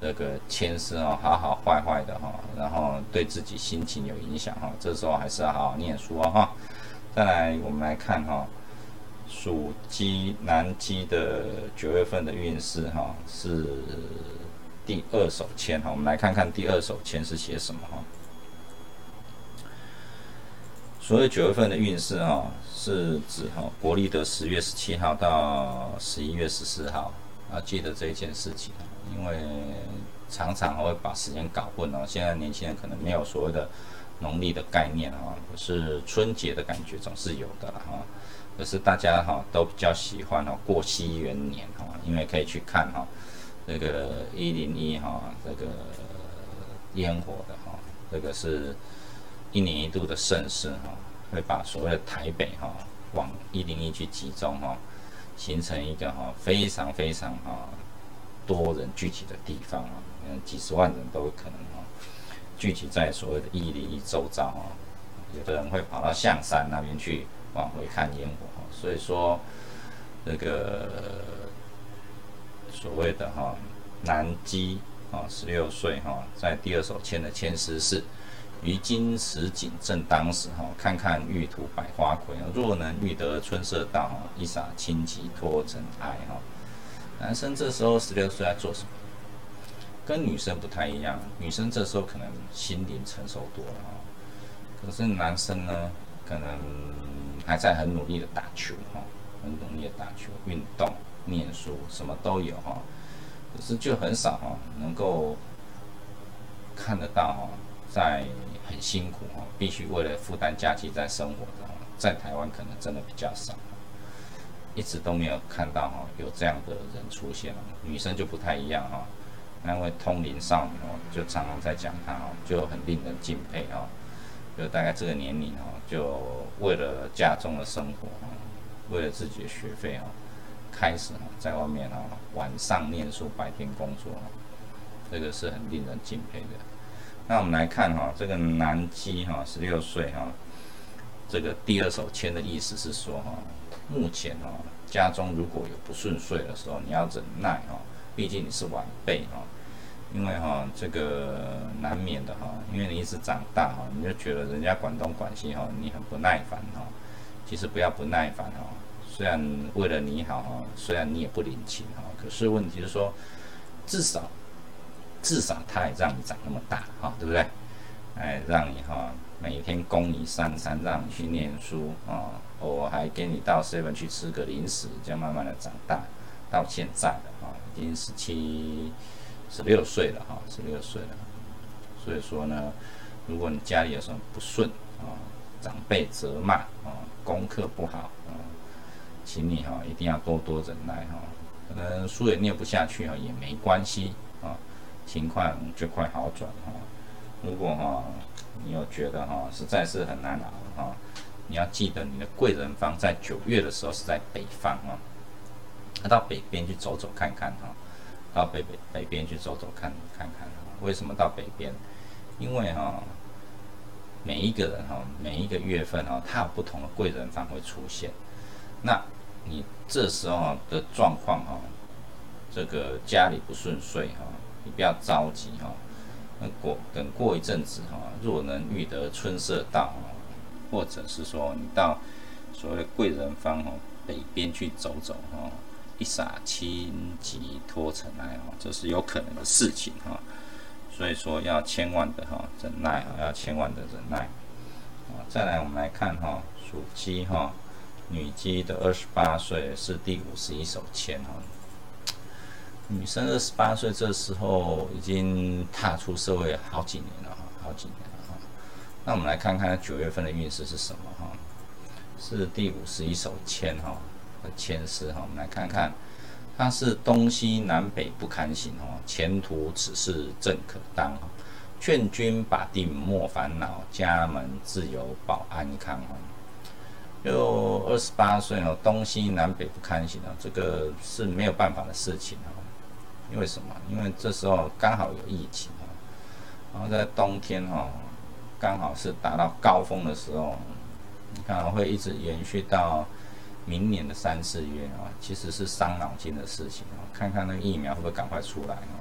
那个签诗啊好好坏坏的哈，然后对自己心情有影响哈，这时候还是要好好念书啊哈。再来我们来看哈。属鸡男鸡的九月份的运势哈是第二手签哈，我们来看看第二手签是写什么哈。所谓九月份的运势哈，是指哈国历的十月十七号到十一月十四号啊，记得这一件事情因为常常会把时间搞混哦。现在年轻人可能没有所谓的农历的概念哈，可是春节的感觉总是有的哈。可是大家哈都比较喜欢哈过西元年哈，因为可以去看哈这个一零一哈这个烟火的哈，这个是一年一度的盛事哈，会把所谓的台北哈往一零一去集中哈，形成一个哈非常非常哈多人聚集的地方啊，嗯几十万人都可能啊聚集在所谓的一零一周遭啊，有的人会跑到象山那边去。往回看烟火哈，所以说这个所谓的哈南基啊，十六岁哈，在第二首签的签诗是于今时景正当时哈，看看玉土百花魁，若能遇得春色到，一洒清吉托尘埃哈。男生这时候十六岁在做什么？跟女生不太一样，女生这时候可能心灵成熟多了啊，可是男生呢，可能。还在很努力的打球哈，很努力的打球、运动、念书，什么都有哈。可是就很少哈，能够看得到哈，在很辛苦哈，必须为了负担家计在生活的，在台湾可能真的比较少，一直都没有看到哈有这样的人出现了。女生就不太一样哈，那位通灵少女哦，就常常在讲她哦，就很令人敬佩哦。就大概这个年龄哦，就为了家中的生活啊，为了自己的学费啊，开始啊在外面啊晚上念书，白天工作啊，这个是很令人敬佩的。那我们来看哈，这个男基哈，十六岁哈，这个第二手签的意思是说哈，目前哈家中如果有不顺遂的时候，你要忍耐哈，毕竟你是晚辈哈。因为哈，这个难免的哈，因为你一直长大哈，你就觉得人家管东管西哈，你很不耐烦哈。其实不要不耐烦哈，虽然为了你好哈，虽然你也不领情哈，可是问题是说，至少至少他也让你长那么大哈，对不对？哎，让你哈每天供你三餐，让你去念书啊，我还给你到 seven 去吃个零食，这样慢慢的长大，到现在的啊，已经十七、十六岁了哈，十六岁了。所以说呢，如果你家里有什么不顺啊，长辈责骂啊，功课不好啊，请你哈一定要多多忍耐哈，可能书也念不下去哈也没关系啊，情况就快好转哈。如果哈，你有觉得哈，实在是很难熬哈，你要记得你的贵人方在九月的时候是在北方啊，到北边去走走看看哈，到北北北边去走走看看看为什么到北边？因为哈，每一个人哈，每一个月份哈，他有不同的贵人方会出现，那你这时候的状况哈，这个家里不顺遂哈，你不要着急哈。那过等过一阵子哈，若能遇得春色到，或者是说你到所谓贵人方哦北边去走走哈，一洒清吉脱尘埃哦，这是有可能的事情哈。所以说要千万的哈忍耐哈，要千万的忍耐。啊，再来我们来看哈，属鸡哈，女鸡的二十八岁是第五十一手签哈。女生二十八岁，这时候已经踏出社会好几年了哈，好几年。那我们来看看九月份的运势是什么哈？是第五十一手签哈的签诗哈。我们来看看，它是东西南北不堪行哈，前途此事正可当哈。劝君把定莫烦恼，家门自有保安康哈。就二十八岁哦，东西南北不堪行啊，这个是没有办法的事情啊。因为什么？因为这时候刚好有疫情啊，然后在冬天哈，刚好是达到高峰的时候，你看会一直延续到明年的三四月啊，其实是伤脑筋的事情啊。看看那个疫苗会不会赶快出来啊？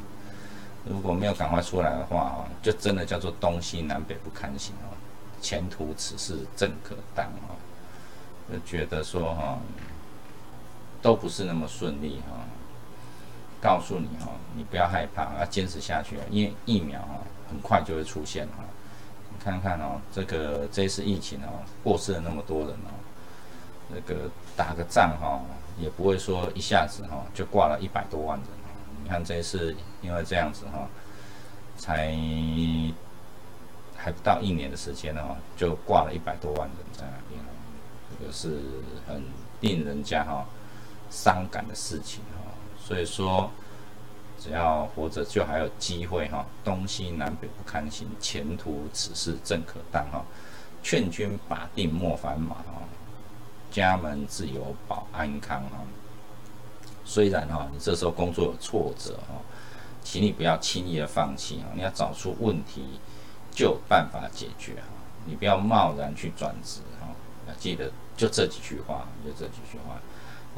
如果没有赶快出来的话啊，就真的叫做东西南北不堪行啊，前途此事正可当啊，就觉得说哈，都不是那么顺利哈。告诉你哈，你不要害怕，要坚持下去因为疫苗啊很快就会出现哈。看看哦，这个这次疫情哦，过世了那么多人哦，那个打个仗哈，也不会说一下子哈就挂了一百多万人。你看这次因为这样子哈，才还不到一年的时间哦，就挂了一百多万人在那边，这个是很令人家哈伤感的事情哈。所以说，只要活着，就还有机会哈。东西南北不堪行，前途此事正可当哈。劝君把定莫烦马哈，家门自有保安康哈。虽然哈，你这时候工作有挫折哈，请你不要轻易的放弃哈。你要找出问题，就有办法解决哈。你不要贸然去转职哈。要记得就这几句话，就这几句话。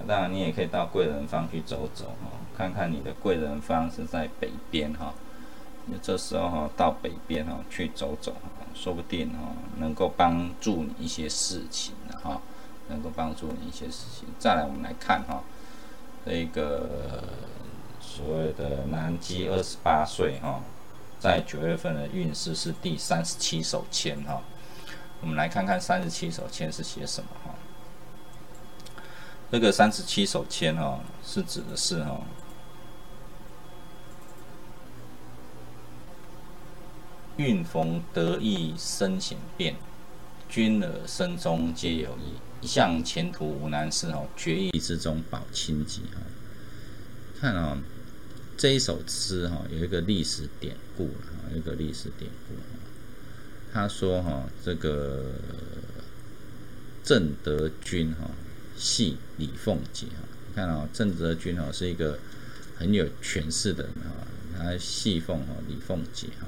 当然，你也可以到贵人方去走走哈，看看你的贵人方是在北边哈。你这时候哈，到北边哈去走走，说不定哈能够帮助你一些事情的哈，能够帮助你一些事情。再来，我们来看哈，这个所谓的南极二十八岁哈，在九月份的运势是第三十七手签哈。我们来看看三十七手签是写什么。这个三十七手签哦，是指的是哈，运逢得意身显变，君儿身中皆有意，一向前途无难事哦，决意之中保清吉哦。看啊，这一首诗哈，有一个历史典故有，一个历史典故。他说哈，这个郑德军哈。系李凤姐哈，你看啊，郑泽君哈是一个很有权势的人哈，他戏凤哈李凤姐哈，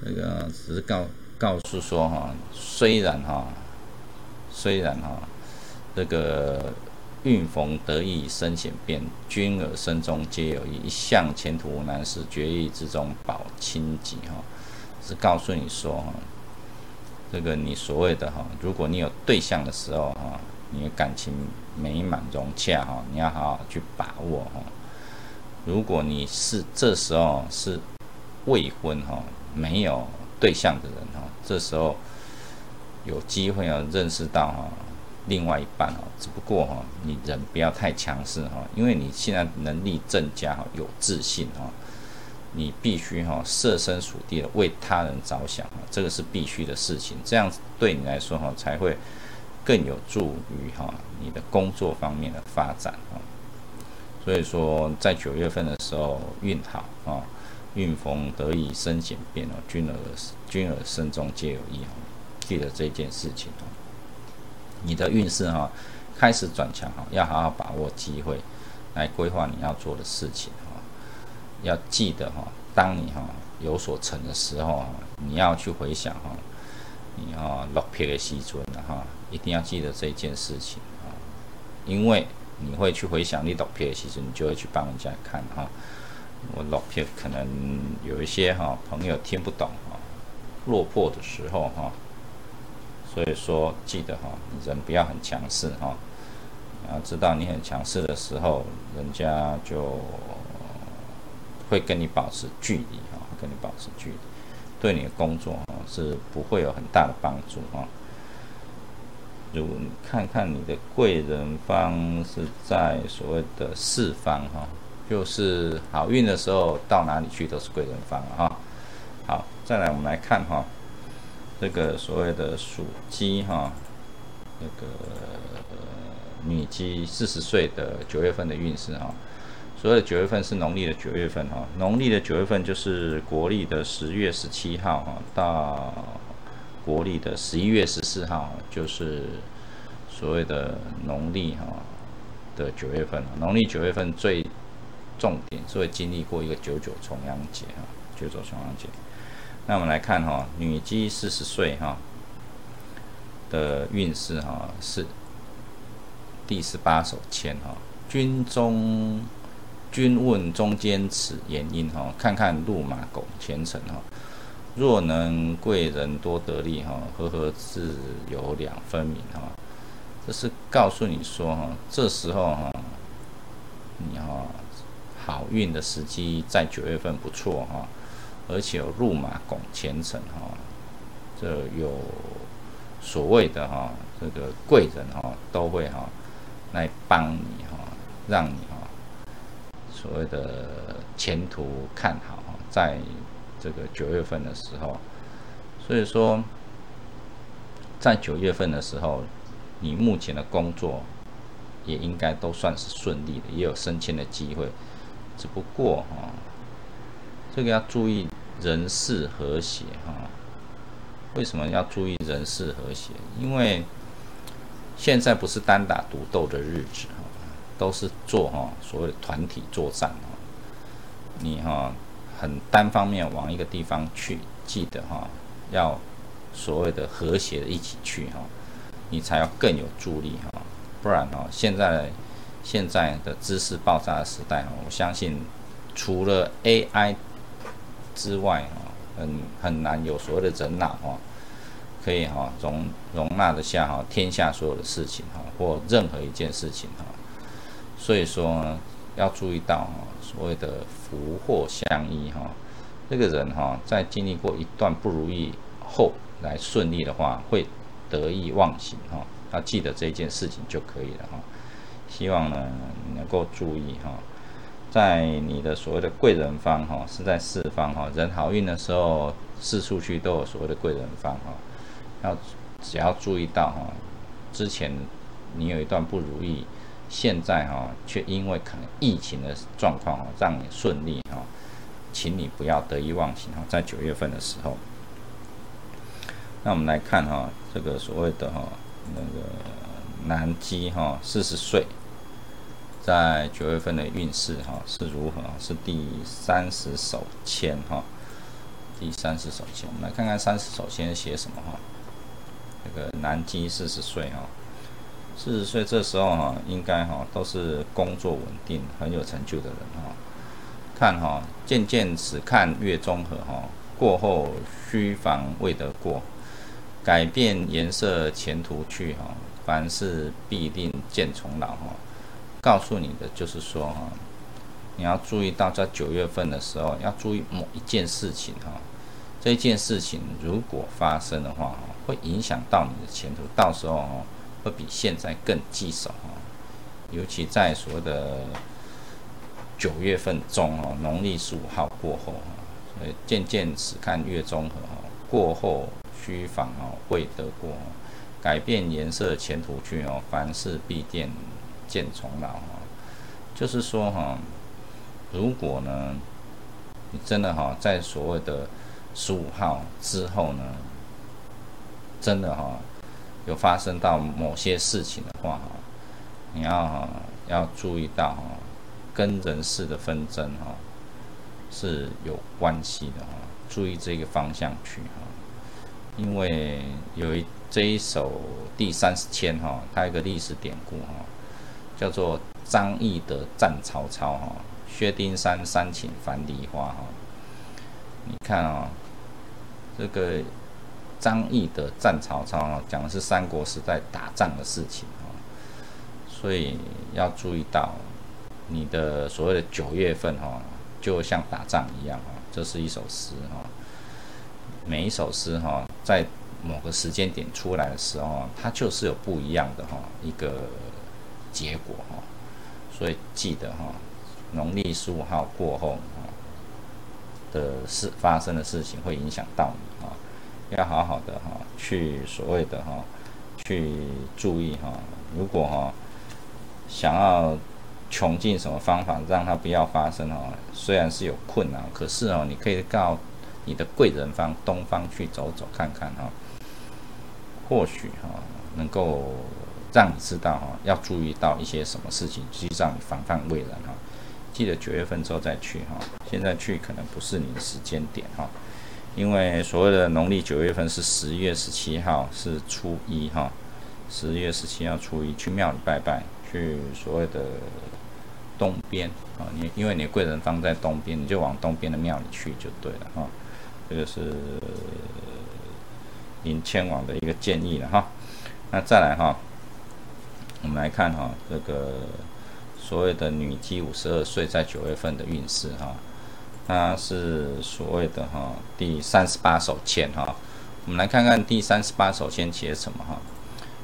那个只是告告诉说哈，虽然哈，虽然哈，这个运逢得意身险变，君儿身中皆有意，一向前途无难事，决意之中保清吉哈，是告诉你说哈，这个你所谓的哈，如果你有对象的时候哈。你的感情美满融洽哈，你要好好去把握哈。如果你是这时候是未婚哈，没有对象的人哈，这时候有机会要认识到哈另外一半哈，只不过哈你人不要太强势哈，因为你现在能力增加哈，有自信哈，你必须哈设身处地的为他人着想哈，这个是必须的事情，这样子对你来说哈才会更有助于哈你的工作方面的发展啊。所以说在九月份的时候运好啊。运逢得意生险变哦，君儿君儿身中皆有意哦，记得这件事情哦。你的运势哈开始转强哈，要好好把握机会来规划你要做的事情哈。要记得哈，当你哈有所成的时候，你要去回想哈，你哈落魄的时阵的哈，一定要记得这一件事情啊，因为你会去回想你落魄的时阵，你就会去帮人家看哈。我老片可能有一些哈朋友听不懂哈，落魄的时候哈，所以说记得哈，人不要很强势哈，要知道你很强势的时候，人家就会跟你保持距离啊，跟你保持距离，对你的工作啊是不会有很大的帮助啊。如看看你的贵人方是在所谓的四方哈。就是好运的时候，到哪里去都是贵人方哈！好，再来我们来看哈，这个所谓的属鸡哈，那个女鸡四十岁的九月份的运势哈。所谓的九月份是农历的九月份哈，农历的九月份就是国历的十月十七号哈，到国历的十一月十四号，就是所谓的农历哈的九月份了。农历九月份最重点是会经历过一个九九重阳节哈，九九重阳节。那我们来看哈，女鸡四十岁哈的运势哈是第十八手签哈，君中君问中间此言音哈，看看路马拱前程哈，若能贵人多得利哈，和合自有两分明哈，这是告诉你说哈，这时候哈，你哈。好运的时机在九月份不错哈，而且有入马拱前程哈，这有所谓的哈这个贵人哈都会哈来帮你哈，让你哈所谓的前途看好，在这个九月份的时候，所以说在九月份的时候，你目前的工作也应该都算是顺利的，也有升迁的机会。只不过哈，这个要注意人事和谐哈。为什么要注意人事和谐？因为现在不是单打独斗的日子哈，都是做哈所谓的团体作战哈。你哈很单方面往一个地方去，记得哈要所谓的和谐的一起去哈，你才要更有助力哈。不然哈现在。现在的知识爆炸的时代我相信除了 AI 之外哈，很很难有所谓的人脑哈，可以哈容容纳得下哈天下所有的事情哈，或任何一件事情哈。所以说要注意到哈，所谓的福祸相依哈，这个人哈在经历过一段不如意后来顺利的话，会得意忘形哈，要记得这件事情就可以了哈。希望呢你能够注意哈，在你的所谓的贵人方哈是在四方哈，人好运的时候四处去都有所谓的贵人方哈，要只要注意到哈，之前你有一段不如意，现在哈却因为可能疫情的状况哈让你顺利哈，请你不要得意忘形哈，在九月份的时候，那我们来看哈这个所谓的哈那个南极哈四十岁。在九月份的运势哈是如何？是第三十手签哈，第三十手签，我们来看看三十手签写什么哈。这个男鸡四十岁哈，四十岁这时候哈，应该哈都是工作稳定、很有成就的人哈。看哈，渐渐只看月中和哈，过后虚防未得过，改变颜色前途去哈，凡事必定见重老哈。告诉你的就是说哈，你要注意到在九月份的时候要注意某一件事情哈，这件事情如果发生的话哈，会影响到你的前途，到时候哦，会比现在更棘手啊。尤其在所谓的九月份中哦，农历十五号过后啊，所以渐渐只看月中和哈，过后需防哦，未得过改变颜色前途去哦，凡事必见见重老哈，就是说哈，如果呢，你真的哈，在所谓的十五号之后呢，真的哈，有发生到某些事情的话哈，你要要注意到哈，跟人事的纷争哈是有关系的哈，注意这个方向去哈，因为有一这一首第三十签哈，它有个历史典故哈，叫做张翼德战曹操哈，薛丁山三请樊梨花哈，你看啊。这个张翼的战曹操啊，讲的是三国时代打仗的事情啊，所以要注意到你的所谓的九月份哈，就像打仗一样啊。这是一首诗哈，每一首诗哈，在某个时间点出来的时候，它就是有不一样的哈一个结果哈。所以记得哈，农历十五号过后。的事发生的事情会影响到你，要好好的哈，去所谓的哈，去注意哈。如果哈想要穷尽什么方法让它不要发生哈，虽然是有困难，可是哦，你可以到你的贵人方东方去走走看看哈，或许哈能够让你知道哈，要注意到一些什么事情，去让你防范未然哈。记得九月份之后再去哈，现在去可能不是你的时间点哈，因为所谓的农历九月份是十月十七号是初一哈，十月十七号初一去庙里拜拜，去所谓的东边啊，你因为你贵人方在东边，你就往东边的庙里去就对了哈，这个是您迁往的一个建议了哈，那再来哈，我们来看哈这个。所谓的女姬五十二岁在九月份的运势哈，它是所谓的哈第三十八首签哈，我们来看看第三十八首签写什么哈。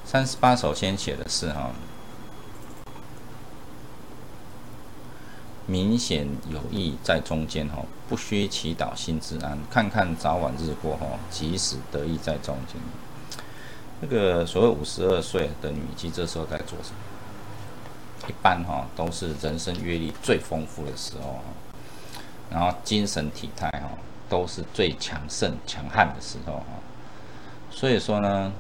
三十八首签写的是哈，明显有意在中间哈，不需祈祷心自安，看看早晚日过哈，即使得意在中间。那个所谓五十二岁的女姬这时候在做什么？一般哈都是人生阅历最丰富的时候，然后精神体态哈都是最强盛强悍的时候哈，所以说呢，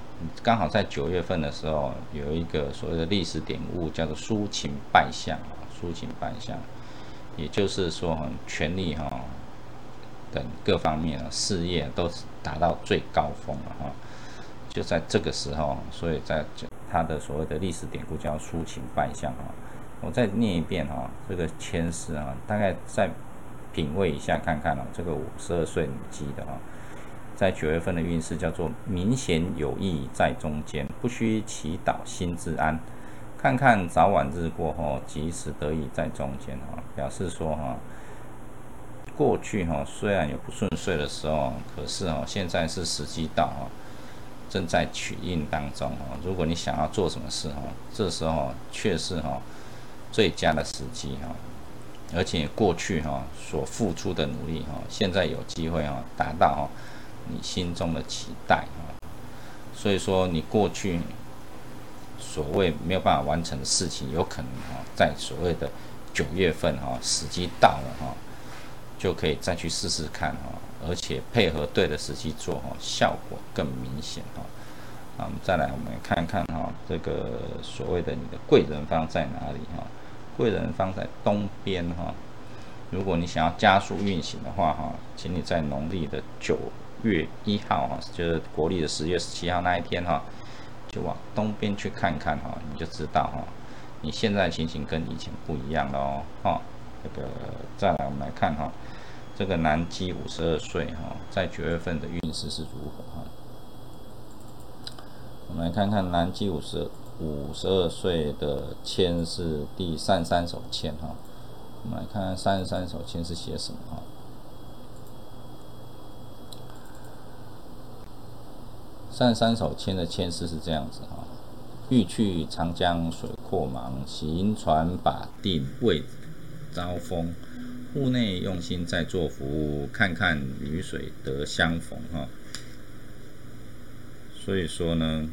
刚好在九月份的时候有一个所谓的历史典故叫做抒情拜相啊，抒情拜相，也就是说权力哈等各方面啊事业都达到最高峰了哈，就在这个时候，所以在。他的所谓的历史典故叫抒情拜相啊，我再念一遍哈，这个签诗啊，大概在品味一下看看哦，这个五十二岁女姬的哈，在九月份的运势叫做明显有意在中间，不需祈祷心自安，看看早晚日过后，即时得意在中间哈，表示说哈，过去哈虽然有不顺遂的时候，可是哈现在是时机到哈。正在取印当中哦，如果你想要做什么事哈，这时候却是哈最佳的时机哈，而且过去哈所付出的努力哈，现在有机会哈达到哈你心中的期待哈，所以说你过去所谓没有办法完成的事情，有可能哈在所谓的九月份哈时机到了哈，就可以再去试试看哈。而且配合对的时机做哈，效果更明显哈。那，我们再来，我们看看哈，这个所谓的你的贵人方在哪里哈？贵人放在东边哈。如果你想要加速运行的话哈，请你在农历的九月一号哈，就是国历的十月十七号那一天哈，就往东边去看看哈，你就知道哈，你现在情形跟以前不一样了哦。哈，这个再来，我们来看哈。这个南鸡五十二岁哈，在九月份的运势是如何哈？我们来看看南极五十五十二岁的签是第三十三首签哈。我们来看看三十三首签是写什么哈？三十三首签的签诗是这样子哈：欲去长江水阔茫，行船把定未遭风。户内用心在做服务，看看雨水得相逢哈。所以说呢，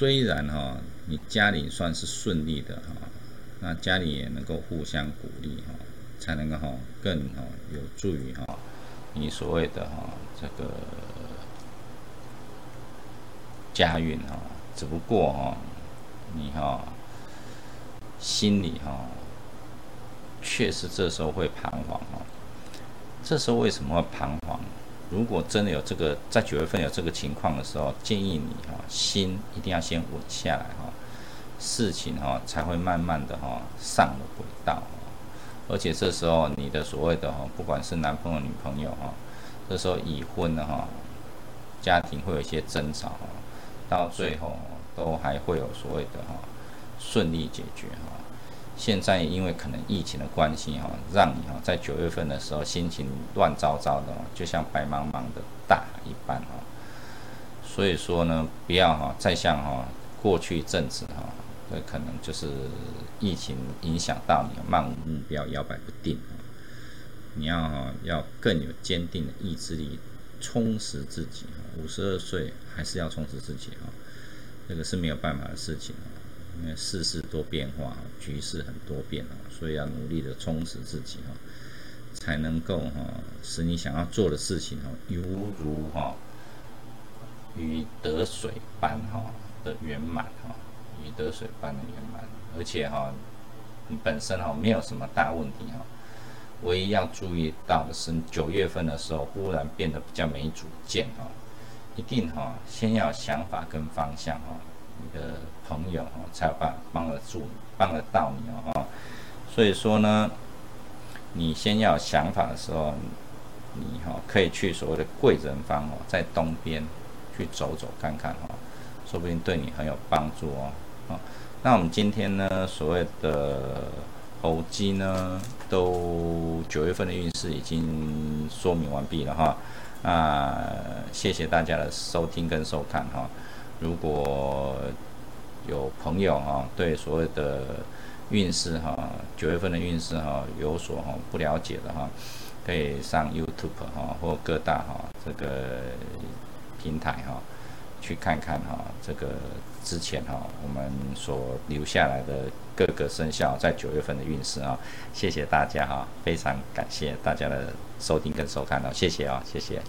虽然哈你家里算是顺利的哈，那家里也能够互相鼓励哈，才能够哈更哈有助于哈你所谓的哈这个家运哈。只不过哈你哈。心里哈，确实这时候会彷徨哈。这时候为什么会彷徨？如果真的有这个在九月份有这个情况的时候，建议你哈，心一定要先稳下来哈，事情哈才会慢慢的哈上了轨道。而且这时候你的所谓的哈，不管是男朋友女朋友哈，这时候已婚的哈，家庭会有一些争吵哈，到最后都还会有所谓的哈。顺利解决哈，现在因为可能疫情的关系哈，让你哈在九月份的时候心情乱糟糟的，就像白茫茫的大一般哈。所以说呢，不要哈再像哈过去一阵子哈，这可能就是疫情影响到你漫无目标、摇摆不定。你要哈要更有坚定的意志力，充实自己。五十二岁还是要充实自己哈，这个是没有办法的事情。因为世事多变化，局势很多变啊，所以要努力的充实自己哈，才能够哈使你想要做的事情哈，犹如哈与得水般哈的圆满哈，与得水般的圆满，而且哈你本身哈没有什么大问题哈，唯一要注意到的是九月份的时候忽然变得比较没主见哈，一定哈先要想法跟方向哈。你的朋友哦，才有办帮得住、帮得到你哦。所以说呢，你先要想法的时候，你哈可以去所谓的贵人方哦，在东边去走走看看哈，说不定对你很有帮助哦。啊，那我们今天呢，所谓的猴鸡呢，都九月份的运势已经说明完毕了哈。啊，谢谢大家的收听跟收看哈。如果有朋友哈对所谓的运势哈九月份的运势哈有所哈不了解的哈，可以上 YouTube 哈或各大哈这个平台哈去看看哈这个之前哈我们所留下来的各个生肖在九月份的运势啊，谢谢大家哈，非常感谢大家的收听跟收看啊，谢谢啊，谢谢。